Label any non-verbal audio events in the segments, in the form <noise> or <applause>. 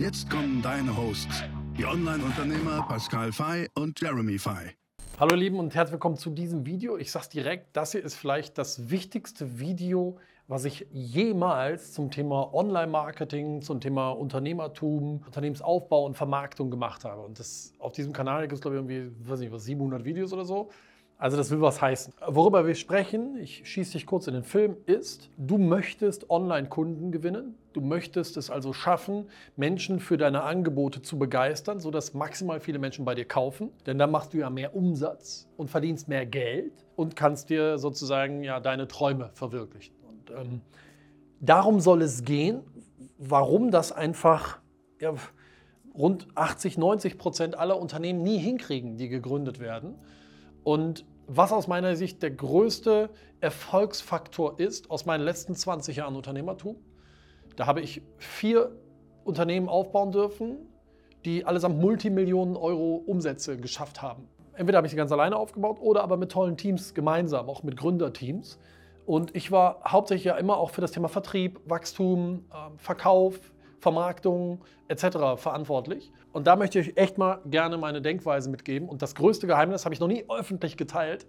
Jetzt kommen deine Hosts, die Online-Unternehmer Pascal Fay und Jeremy Fay. Hallo Lieben und herzlich willkommen zu diesem Video. Ich sage direkt, das hier ist vielleicht das wichtigste Video, was ich jemals zum Thema Online-Marketing, zum Thema Unternehmertum, Unternehmensaufbau und Vermarktung gemacht habe. Und das, auf diesem Kanal gibt es, glaube ich, irgendwie, weiß nicht, was, 700 Videos oder so. Also das will was heißen. Worüber wir sprechen, ich schieße dich kurz in den Film, ist, du möchtest Online-Kunden gewinnen. Du möchtest es also schaffen, Menschen für deine Angebote zu begeistern, sodass maximal viele Menschen bei dir kaufen. Denn dann machst du ja mehr Umsatz und verdienst mehr Geld und kannst dir sozusagen ja deine Träume verwirklichen. Und ähm, darum soll es gehen. Warum das einfach ja, rund 80, 90 Prozent aller Unternehmen nie hinkriegen, die gegründet werden. Und was aus meiner Sicht der größte Erfolgsfaktor ist aus meinen letzten 20 Jahren Unternehmertum. Da habe ich vier Unternehmen aufbauen dürfen, die allesamt Multimillionen Euro Umsätze geschafft haben. Entweder habe ich sie ganz alleine aufgebaut oder aber mit tollen Teams gemeinsam, auch mit Gründerteams. Und ich war hauptsächlich ja immer auch für das Thema Vertrieb, Wachstum, ähm, Verkauf, Vermarktung etc. verantwortlich. Und da möchte ich echt mal gerne meine Denkweise mitgeben. Und das größte Geheimnis habe ich noch nie öffentlich geteilt,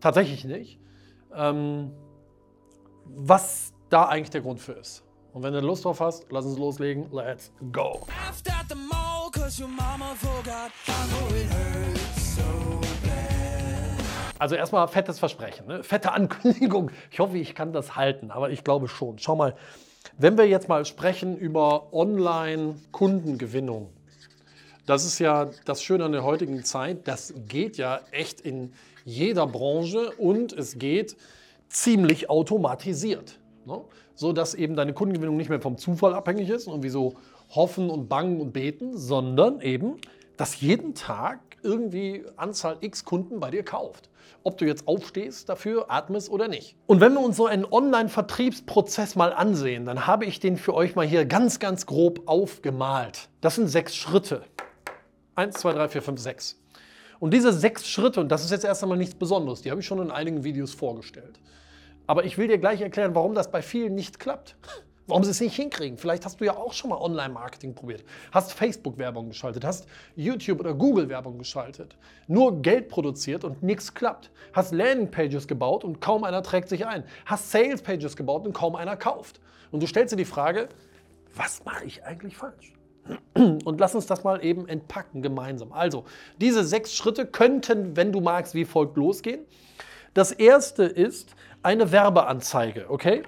tatsächlich nicht, ähm, was da eigentlich der Grund für ist. Und wenn du Lust drauf hast, lass uns loslegen. Let's go. Also erstmal fettes Versprechen, ne? fette Ankündigung. Ich hoffe, ich kann das halten, aber ich glaube schon. Schau mal, wenn wir jetzt mal sprechen über Online-Kundengewinnung, das ist ja das Schöne an der heutigen Zeit, das geht ja echt in jeder Branche und es geht ziemlich automatisiert. Ne? So dass eben deine Kundengewinnung nicht mehr vom Zufall abhängig ist und wie so hoffen und bangen und beten, sondern eben, dass jeden Tag irgendwie Anzahl X Kunden bei dir kauft. Ob du jetzt aufstehst dafür, atmest oder nicht. Und wenn wir uns so einen Online-Vertriebsprozess mal ansehen, dann habe ich den für euch mal hier ganz, ganz grob aufgemalt. Das sind sechs Schritte. Eins, zwei, drei, vier, fünf, sechs. Und diese sechs Schritte, und das ist jetzt erst einmal nichts Besonderes, die habe ich schon in einigen Videos vorgestellt. Aber ich will dir gleich erklären, warum das bei vielen nicht klappt. Warum sie es nicht hinkriegen. Vielleicht hast du ja auch schon mal Online-Marketing probiert. Hast Facebook-Werbung geschaltet, hast YouTube- oder Google-Werbung geschaltet. Nur Geld produziert und nichts klappt. Hast Landing-Pages gebaut und kaum einer trägt sich ein. Hast Sales-Pages gebaut und kaum einer kauft. Und du stellst dir die Frage, was mache ich eigentlich falsch? <clears throat> Und lass uns das mal eben entpacken gemeinsam. Also, diese sechs Schritte könnten, wenn du magst, wie folgt losgehen. Das erste ist eine Werbeanzeige, okay?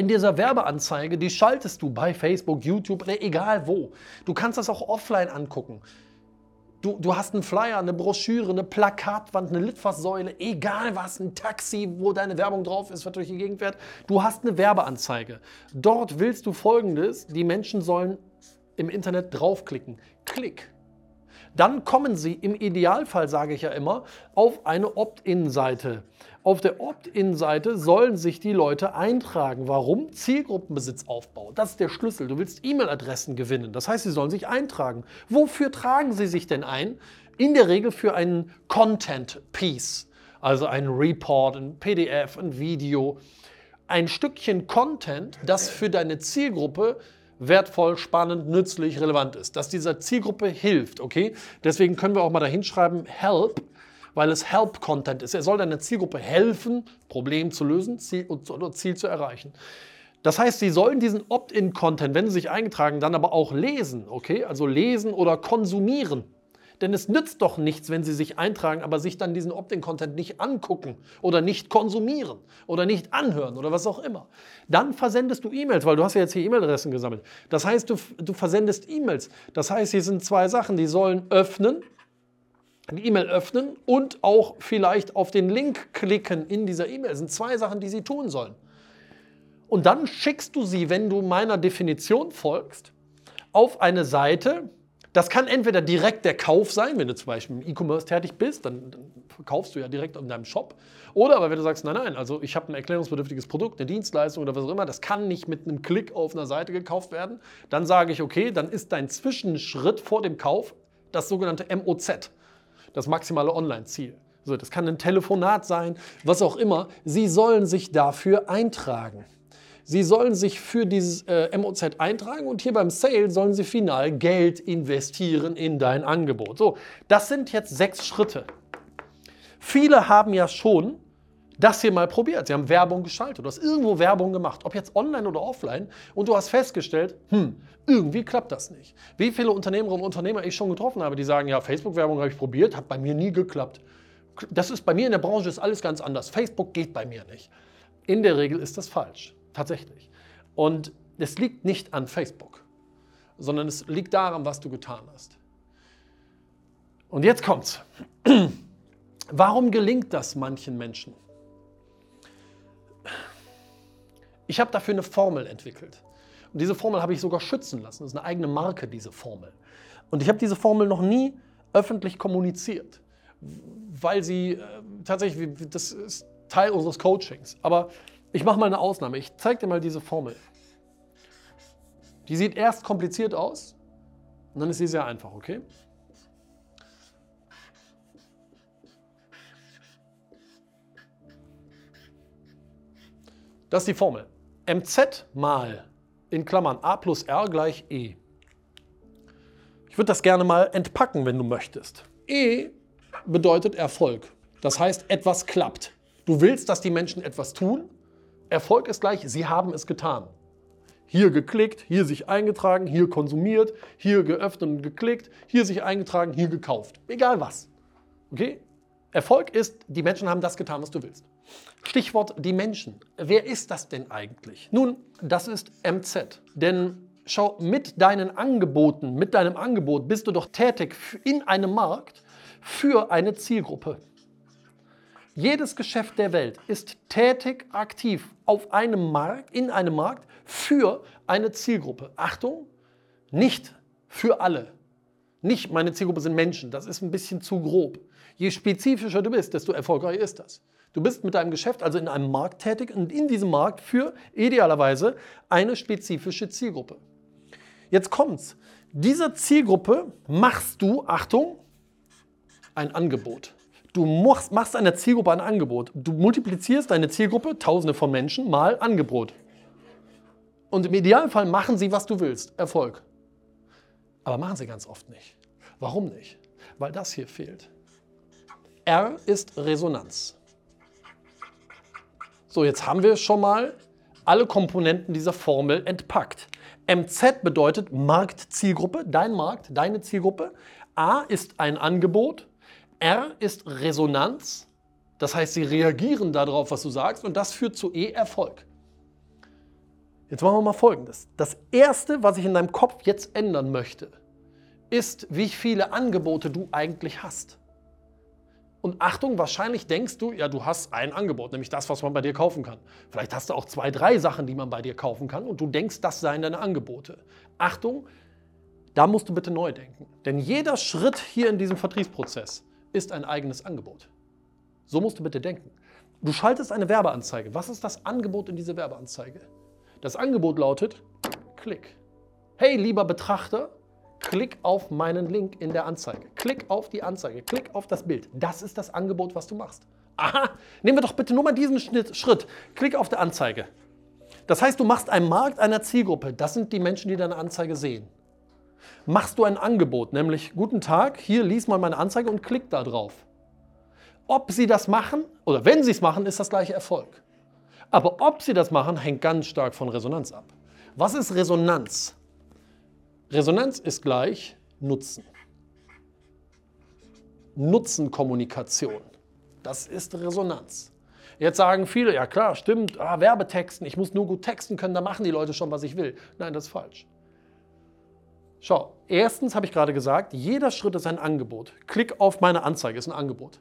In dieser Werbeanzeige, die schaltest du bei Facebook, YouTube oder egal wo. Du kannst das auch offline angucken. Du, du hast einen Flyer, eine Broschüre, eine Plakatwand, eine Litfaßsäule, egal was, ein Taxi, wo deine Werbung drauf ist, was durch die Gegend fährt. Du hast eine Werbeanzeige. Dort willst du folgendes: Die Menschen sollen im Internet draufklicken. Klick. Dann kommen sie im Idealfall, sage ich ja immer, auf eine Opt-in-Seite. Auf der Opt-in-Seite sollen sich die Leute eintragen. Warum? Zielgruppenbesitzaufbau. Das ist der Schlüssel. Du willst E-Mail-Adressen gewinnen. Das heißt, sie sollen sich eintragen. Wofür tragen sie sich denn ein? In der Regel für einen Content-Piece. Also ein Report, ein PDF, ein Video. Ein Stückchen Content, das für deine Zielgruppe wertvoll, spannend, nützlich, relevant ist, dass dieser Zielgruppe hilft, okay? Deswegen können wir auch mal da hinschreiben, help, weil es Help-Content ist. Er soll deiner Zielgruppe helfen, Problem zu lösen Ziel, oder Ziel zu erreichen. Das heißt, sie sollen diesen Opt-in-Content, wenn sie sich eingetragen, dann aber auch lesen, okay? Also lesen oder konsumieren. Denn es nützt doch nichts, wenn Sie sich eintragen, aber sich dann diesen Opt-in-Content nicht angucken oder nicht konsumieren oder nicht anhören oder was auch immer. Dann versendest du E-Mails, weil du hast ja jetzt hier E-Mail-Adressen gesammelt. Das heißt, du, du versendest E-Mails. Das heißt, hier sind zwei Sachen, die sollen öffnen die E-Mail öffnen und auch vielleicht auf den Link klicken in dieser E-Mail. Das sind zwei Sachen, die Sie tun sollen. Und dann schickst du sie, wenn du meiner Definition folgst, auf eine Seite, Das kann entweder direkt der Kauf sein, wenn du zum Beispiel im E-Commerce tätig bist, dann, dann verkaufst du ja direkt in deinem Shop. Oder aber wenn du sagst, nein, nein, also ich habe ein erklärungsbedürftiges Produkt, eine Dienstleistung oder was auch immer, das kann nicht mit einem Klick auf einer Seite gekauft werden, dann sage ich, okay, dann ist dein Zwischenschritt vor dem Kauf das sogenannte MOZ, das maximale Online-Ziel. So, das kann ein Telefonat sein, was auch immer. Sie sollen sich dafür eintragen. Sie sollen sich für dieses äh, MOZ eintragen und hier beim Sale sollen Sie final Geld investieren in dein Angebot. So, das sind jetzt sechs Schritte. Viele haben ja schon das hier mal probiert. Sie haben Werbung geschaltet. Du hast irgendwo Werbung gemacht, ob jetzt online oder offline, und du hast festgestellt, hm, irgendwie klappt das nicht. Wie viele Unternehmerinnen und Unternehmer ich schon getroffen habe, die sagen, ja, Facebook-Werbung habe ich probiert, hat bei mir nie geklappt. Das ist bei mir in der Branche ist alles ganz anders. Facebook geht bei mir nicht. In der Regel ist das falsch. Tatsächlich. Und es liegt nicht an Facebook, sondern es liegt daran, was du getan hast. Und jetzt kommt's. <clears throat> Warum gelingt das manchen Menschen? Ich habe dafür eine Formel entwickelt. Und diese Formel habe ich sogar schützen lassen. Das ist eine eigene Marke, diese Formel. Und ich habe diese Formel noch nie öffentlich kommuniziert, weil sie äh, tatsächlich, das ist Teil unseres Coachings. Aber ich mache mal eine Ausnahme. Ich zeige dir mal diese Formel. Die sieht erst kompliziert aus und dann ist sie sehr einfach, okay? Das ist die Formel. mz mal in Klammern a plus r gleich e. Ich würde das gerne mal entpacken, wenn du möchtest. E bedeutet Erfolg. Das heißt, etwas klappt. Du willst, dass die Menschen etwas tun Erfolg ist gleich, Sie haben es getan. Hier geklickt, hier sich eingetragen, hier konsumiert, hier geöffnet und geklickt, hier sich eingetragen, hier gekauft. Egal was. Okay? Erfolg ist, die Menschen haben das getan, was du willst. Stichwort die Menschen. Wer ist das denn eigentlich? Nun, das ist MZ. Denn schau, mit deinen Angeboten, mit deinem Angebot bist du doch tätig in einem Markt für eine Zielgruppe. Jedes Geschäft der Welt ist tätig aktiv auf einem Markt, in einem Markt für eine Zielgruppe. Achtung, nicht für alle. Nicht meine Zielgruppe sind Menschen, das ist ein bisschen zu grob. Je spezifischer du bist, desto erfolgreicher ist das. Du bist mit deinem Geschäft also in einem Markt tätig und in diesem Markt für idealerweise eine spezifische Zielgruppe. Jetzt kommt's. Dieser Zielgruppe machst du, Achtung, ein Angebot. Du machst, machst einer Zielgruppe ein Angebot. Du multiplizierst deine Zielgruppe, tausende von Menschen, mal Angebot. Und im Idealfall machen sie, was du willst. Erfolg. Aber machen sie ganz oft nicht. Warum nicht? Weil das hier fehlt. R ist Resonanz. So, jetzt haben wir schon mal alle Komponenten dieser Formel entpackt. MZ bedeutet Marktzielgruppe, dein Markt, deine Zielgruppe. A ist ein Angebot. R ist Resonanz, das heißt, sie reagieren darauf, was du sagst, und das führt zu E Erfolg. Jetzt machen wir mal Folgendes. Das Erste, was ich in deinem Kopf jetzt ändern möchte, ist, wie viele Angebote du eigentlich hast. Und Achtung, wahrscheinlich denkst du, ja, du hast ein Angebot, nämlich das, was man bei dir kaufen kann. Vielleicht hast du auch zwei, drei Sachen, die man bei dir kaufen kann und du denkst, das seien deine Angebote. Achtung, da musst du bitte neu denken. Denn jeder Schritt hier in diesem Vertriebsprozess ist ein eigenes Angebot. So musst du bitte denken. Du schaltest eine Werbeanzeige. Was ist das Angebot in dieser Werbeanzeige? Das Angebot lautet, klick. Hey, lieber Betrachter, klick auf meinen Link in der Anzeige. Klick auf die Anzeige, klick auf das Bild. Das ist das Angebot, was du machst. Aha, nehmen wir doch bitte nur mal diesen Schritt. Klick auf die Anzeige. Das heißt, du machst einen Markt einer Zielgruppe. Das sind die Menschen, die deine Anzeige sehen machst du ein Angebot, nämlich guten Tag, hier lies mal meine Anzeige und klick da drauf. Ob sie das machen oder wenn sie es machen, ist das gleiche Erfolg. Aber ob sie das machen, hängt ganz stark von Resonanz ab. Was ist Resonanz? Resonanz ist gleich Nutzen. Nutzenkommunikation. Das ist Resonanz. Jetzt sagen viele, ja klar, stimmt, ah, Werbetexten, ich muss nur gut texten können, da machen die Leute schon, was ich will. Nein, das ist falsch. Schau, erstens habe ich gerade gesagt, jeder Schritt ist ein Angebot. Klick auf meine Anzeige, ist ein Angebot.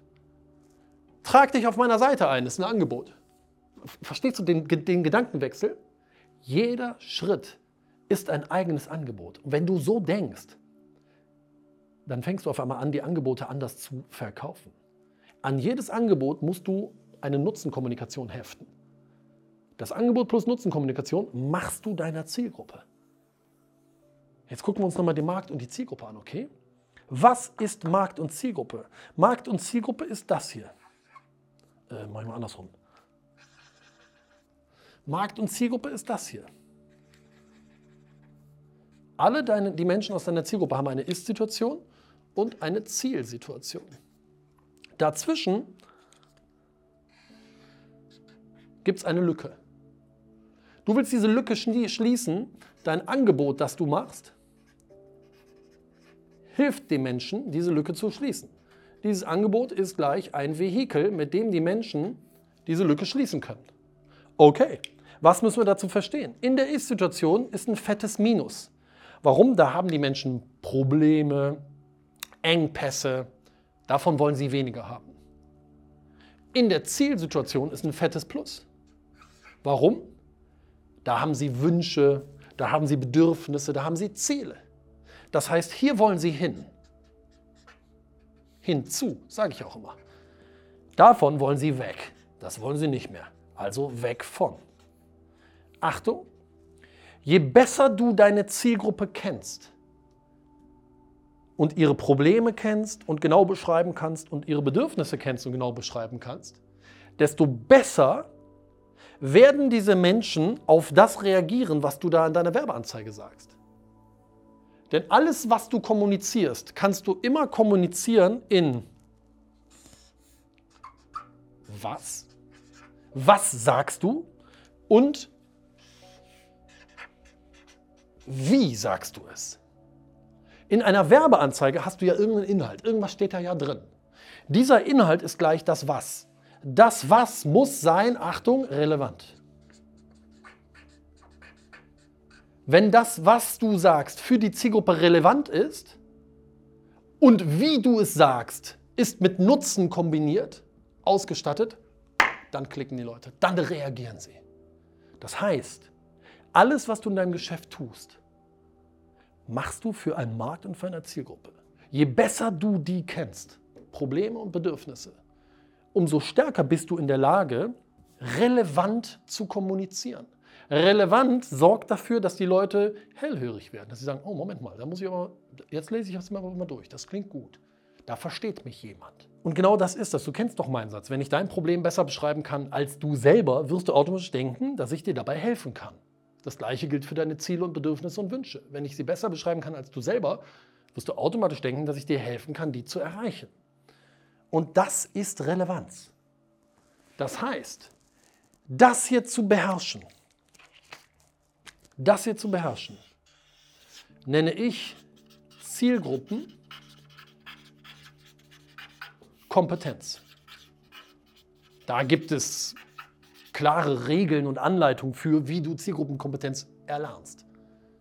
Trag dich auf meiner Seite ein, ist ein Angebot. Verstehst du den, den Gedankenwechsel? Jeder Schritt ist ein eigenes Angebot. Und wenn du so denkst, dann fängst du auf einmal an, die Angebote anders zu verkaufen. An jedes Angebot musst du eine Nutzenkommunikation heften. Das Angebot plus Nutzenkommunikation machst du deiner Zielgruppe. Jetzt gucken wir uns nochmal den Markt und die Zielgruppe an, okay? Was ist Markt und Zielgruppe? Markt und Zielgruppe ist das hier. Äh, mach ich mal andersrum. Markt und Zielgruppe ist das hier. Alle deine, die Menschen aus deiner Zielgruppe haben eine Ist-Situation und eine Zielsituation. Dazwischen gibt es eine Lücke. Du willst diese Lücke schließen, dein Angebot, das du machst, hilft dem Menschen, diese Lücke zu schließen. Dieses Angebot ist gleich ein Vehikel, mit dem die Menschen diese Lücke schließen können. Okay, was müssen wir dazu verstehen? In der Ist-Situation ist ein fettes Minus. Warum? Da haben die Menschen Probleme, Engpässe. Davon wollen sie weniger haben. In der Zielsituation ist ein fettes Plus. Warum? Da haben sie Wünsche, da haben sie Bedürfnisse, da haben sie Ziele. Das heißt, hier wollen sie hin. Hinzu, sage ich auch immer. Davon wollen sie weg. Das wollen sie nicht mehr. Also weg von. Achtung, je besser du deine Zielgruppe kennst und ihre Probleme kennst und genau beschreiben kannst und ihre Bedürfnisse kennst und genau beschreiben kannst, desto besser werden diese Menschen auf das reagieren, was du da in deiner Werbeanzeige sagst. Denn alles, was du kommunizierst, kannst du immer kommunizieren in was? Was sagst du? Und wie sagst du es? In einer Werbeanzeige hast du ja irgendeinen Inhalt. Irgendwas steht da ja drin. Dieser Inhalt ist gleich das Was. Das Was muss sein, Achtung, relevant. Wenn das, was du sagst, für die Zielgruppe relevant ist und wie du es sagst, ist mit Nutzen kombiniert, ausgestattet, dann klicken die Leute, dann reagieren sie. Das heißt, alles, was du in deinem Geschäft tust, machst du für einen Markt und für eine Zielgruppe. Je besser du die kennst, Probleme und Bedürfnisse, umso stärker bist du in der Lage, relevant zu kommunizieren. Relevant sorgt dafür, dass die Leute hellhörig werden, dass sie sagen, oh Moment mal, da muss ich aber, jetzt lese ich das mal, mal durch, das klingt gut. Da versteht mich jemand. Und genau das ist das. Du kennst doch meinen Satz. Wenn ich dein Problem besser beschreiben kann als du selber, wirst du automatisch denken, dass ich dir dabei helfen kann. Das gleiche gilt für deine Ziele und Bedürfnisse und Wünsche. Wenn ich sie besser beschreiben kann als du selber, wirst du automatisch denken, dass ich dir helfen kann, die zu erreichen. Und das ist Relevanz. Das heißt, das hier zu beherrschen, das hier zu beherrschen, nenne ich Zielgruppen Kompetenz. Da gibt es klare Regeln und Anleitungen für, wie du Zielgruppenkompetenz erlernst.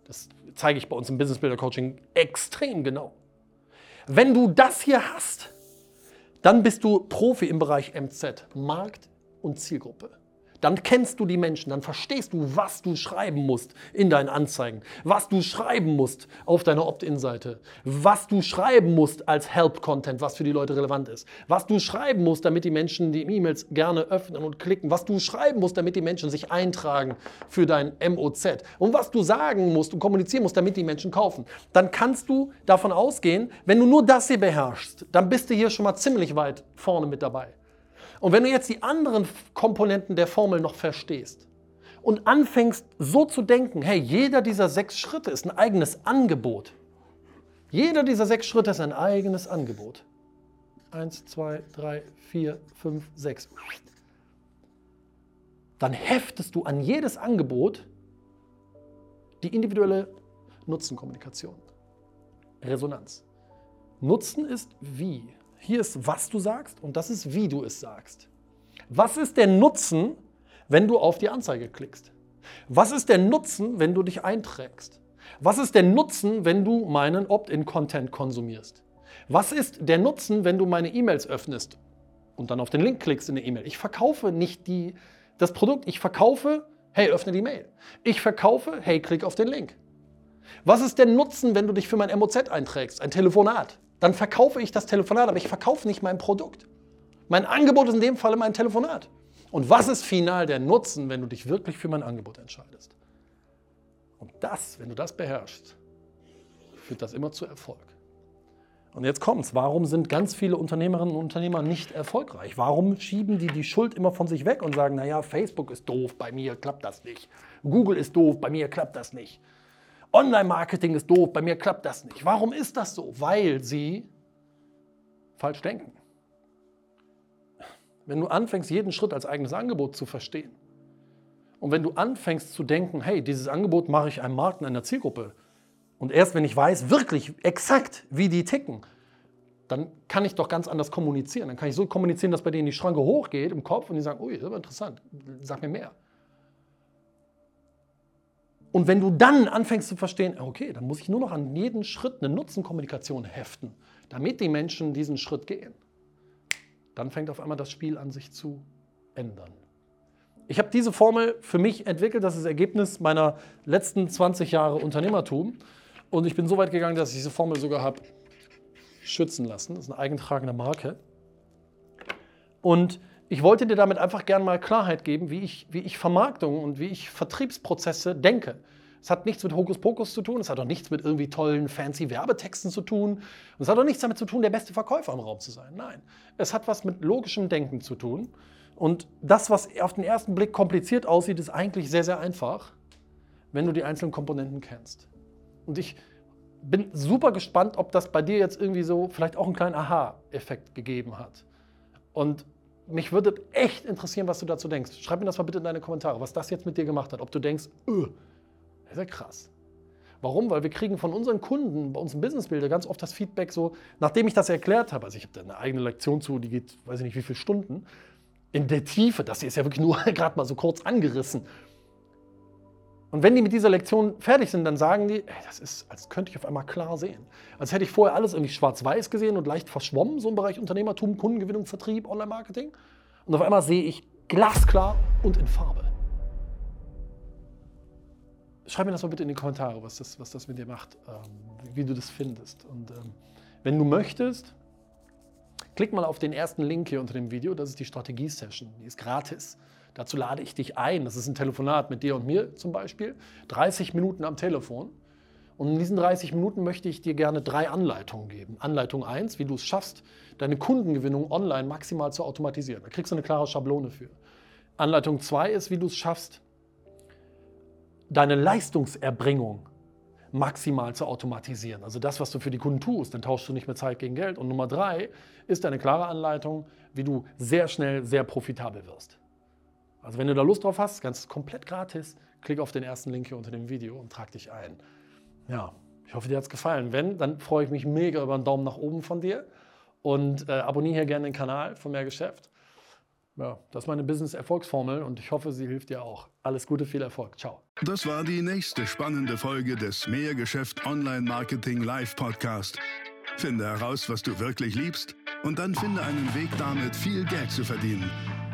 Das zeige ich bei uns im Business Builder Coaching extrem genau. Wenn du das hier hast, dann bist du Profi im Bereich MZ, Markt und Zielgruppe. Dann kennst du die Menschen, dann verstehst du, was du schreiben musst in deinen Anzeigen, was du schreiben musst auf deiner Opt-in-Seite, was du schreiben musst als Help-Content, was für die Leute relevant ist, was du schreiben musst, damit die Menschen die E-Mails gerne öffnen und klicken, was du schreiben musst, damit die Menschen sich eintragen für dein MOZ und was du sagen musst und kommunizieren musst, damit die Menschen kaufen. Dann kannst du davon ausgehen, wenn du nur das hier beherrschst, dann bist du hier schon mal ziemlich weit vorne mit dabei. Und wenn du jetzt die anderen Komponenten der Formel noch verstehst und anfängst so zu denken, hey, jeder dieser sechs Schritte ist ein eigenes Angebot. Jeder dieser sechs Schritte ist ein eigenes Angebot. Eins, zwei, drei, vier, fünf, sechs. Dann heftest du an jedes Angebot die individuelle Nutzenkommunikation. Resonanz. Nutzen ist wie. Hier ist, was du sagst und das ist, wie du es sagst. Was ist der Nutzen, wenn du auf die Anzeige klickst? Was ist der Nutzen, wenn du dich einträgst? Was ist der Nutzen, wenn du meinen Opt-in-Content konsumierst? Was ist der Nutzen, wenn du meine E-Mails öffnest und dann auf den Link klickst in der E-Mail? Ich verkaufe nicht die, das Produkt, ich verkaufe, hey, öffne die Mail. Ich verkaufe, hey, klick auf den Link. Was ist der Nutzen, wenn du dich für mein MOZ einträgst, ein Telefonat? Dann verkaufe ich das Telefonat, aber ich verkaufe nicht mein Produkt. Mein Angebot ist in dem Falle mein Telefonat. Und was ist final der Nutzen, wenn du dich wirklich für mein Angebot entscheidest? Und das, wenn du das beherrschst, führt das immer zu Erfolg. Und jetzt kommt's. Warum sind ganz viele Unternehmerinnen und Unternehmer nicht erfolgreich? Warum schieben die die Schuld immer von sich weg und sagen, naja, Facebook ist doof, bei mir klappt das nicht. Google ist doof, bei mir klappt das nicht. Online-Marketing ist doof, bei mir klappt das nicht. Warum ist das so? Weil sie falsch denken. Wenn du anfängst, jeden Schritt als eigenes Angebot zu verstehen und wenn du anfängst zu denken, hey, dieses Angebot mache ich einem Markt in einer Zielgruppe und erst wenn ich weiß wirklich exakt, wie die ticken, dann kann ich doch ganz anders kommunizieren. Dann kann ich so kommunizieren, dass bei denen die Schranke hochgeht im Kopf und die sagen, ui, das ist aber interessant, sag mir mehr. Und wenn du dann anfängst zu verstehen, okay, dann muss ich nur noch an jeden Schritt eine Nutzenkommunikation heften, damit die Menschen diesen Schritt gehen, dann fängt auf einmal das Spiel an, sich zu ändern. Ich habe diese Formel für mich entwickelt, das ist das Ergebnis meiner letzten 20 Jahre Unternehmertum. Und ich bin so weit gegangen, dass ich diese Formel sogar habe schützen lassen. Das ist eine eigentragende Marke. Und ich wollte dir damit einfach gerne mal Klarheit geben, wie ich, wie ich Vermarktung und wie ich Vertriebsprozesse denke. Es hat nichts mit Hokuspokus zu tun, es hat auch nichts mit irgendwie tollen, fancy Werbetexten zu tun. Und es hat auch nichts damit zu tun, der beste Verkäufer im Raum zu sein. Nein, es hat was mit logischem Denken zu tun. Und das, was auf den ersten Blick kompliziert aussieht, ist eigentlich sehr, sehr einfach, wenn du die einzelnen Komponenten kennst. Und ich bin super gespannt, ob das bei dir jetzt irgendwie so vielleicht auch einen kleinen Aha-Effekt gegeben hat. Und mich würde echt interessieren, was du dazu denkst. Schreib mir das mal bitte in deine Kommentare, was das jetzt mit dir gemacht hat. Ob du denkst, öh, das ist ja krass. Warum? Weil wir kriegen von unseren Kunden, bei uns im Business Builder, ganz oft das Feedback so, nachdem ich das erklärt habe, also ich habe da eine eigene Lektion zu, die geht, weiß ich nicht wie viele Stunden, in der Tiefe, das hier ist ja wirklich nur <laughs> gerade mal so kurz angerissen. Und wenn die mit dieser Lektion fertig sind, dann sagen die, ey, das ist, als könnte ich auf einmal klar sehen. Als hätte ich vorher alles irgendwie schwarz-weiß gesehen und leicht verschwommen, so im Bereich Unternehmertum, Kundengewinnung, Vertrieb, Online-Marketing. Und auf einmal sehe ich glasklar und in Farbe. Schreib mir das mal bitte in die Kommentare, was das, was das mit dir macht, ähm, wie du das findest. Und ähm, wenn du möchtest, klick mal auf den ersten Link hier unter dem Video. Das ist die Strategie-Session. Die ist gratis. Dazu lade ich dich ein. Das ist ein Telefonat mit dir und mir zum Beispiel. 30 Minuten am Telefon. Und in diesen 30 Minuten möchte ich dir gerne drei Anleitungen geben. Anleitung 1, wie du es schaffst, deine Kundengewinnung online maximal zu automatisieren. Da kriegst du eine klare Schablone für. Anleitung 2 ist, wie du es schaffst, deine Leistungserbringung maximal zu automatisieren. Also das, was du für die Kunden tust, dann tauschst du nicht mehr Zeit gegen Geld. Und Nummer drei ist eine klare Anleitung, wie du sehr schnell sehr profitabel wirst. Also wenn du da Lust drauf hast, ganz komplett gratis, klick auf den ersten Link hier unter dem Video und trag dich ein. Ja, ich hoffe, dir hat es gefallen. Wenn, dann freue ich mich mega über einen Daumen nach oben von dir und äh, abonniere hier gerne den Kanal von Mehr Geschäft. Ja, das ist meine Business-Erfolgsformel und ich hoffe, sie hilft dir auch. Alles Gute, viel Erfolg. Ciao. Das war die nächste spannende Folge des Mehrgeschäft Online Marketing Live Podcast. Finde heraus, was du wirklich liebst und dann finde einen Weg damit, viel Geld zu verdienen.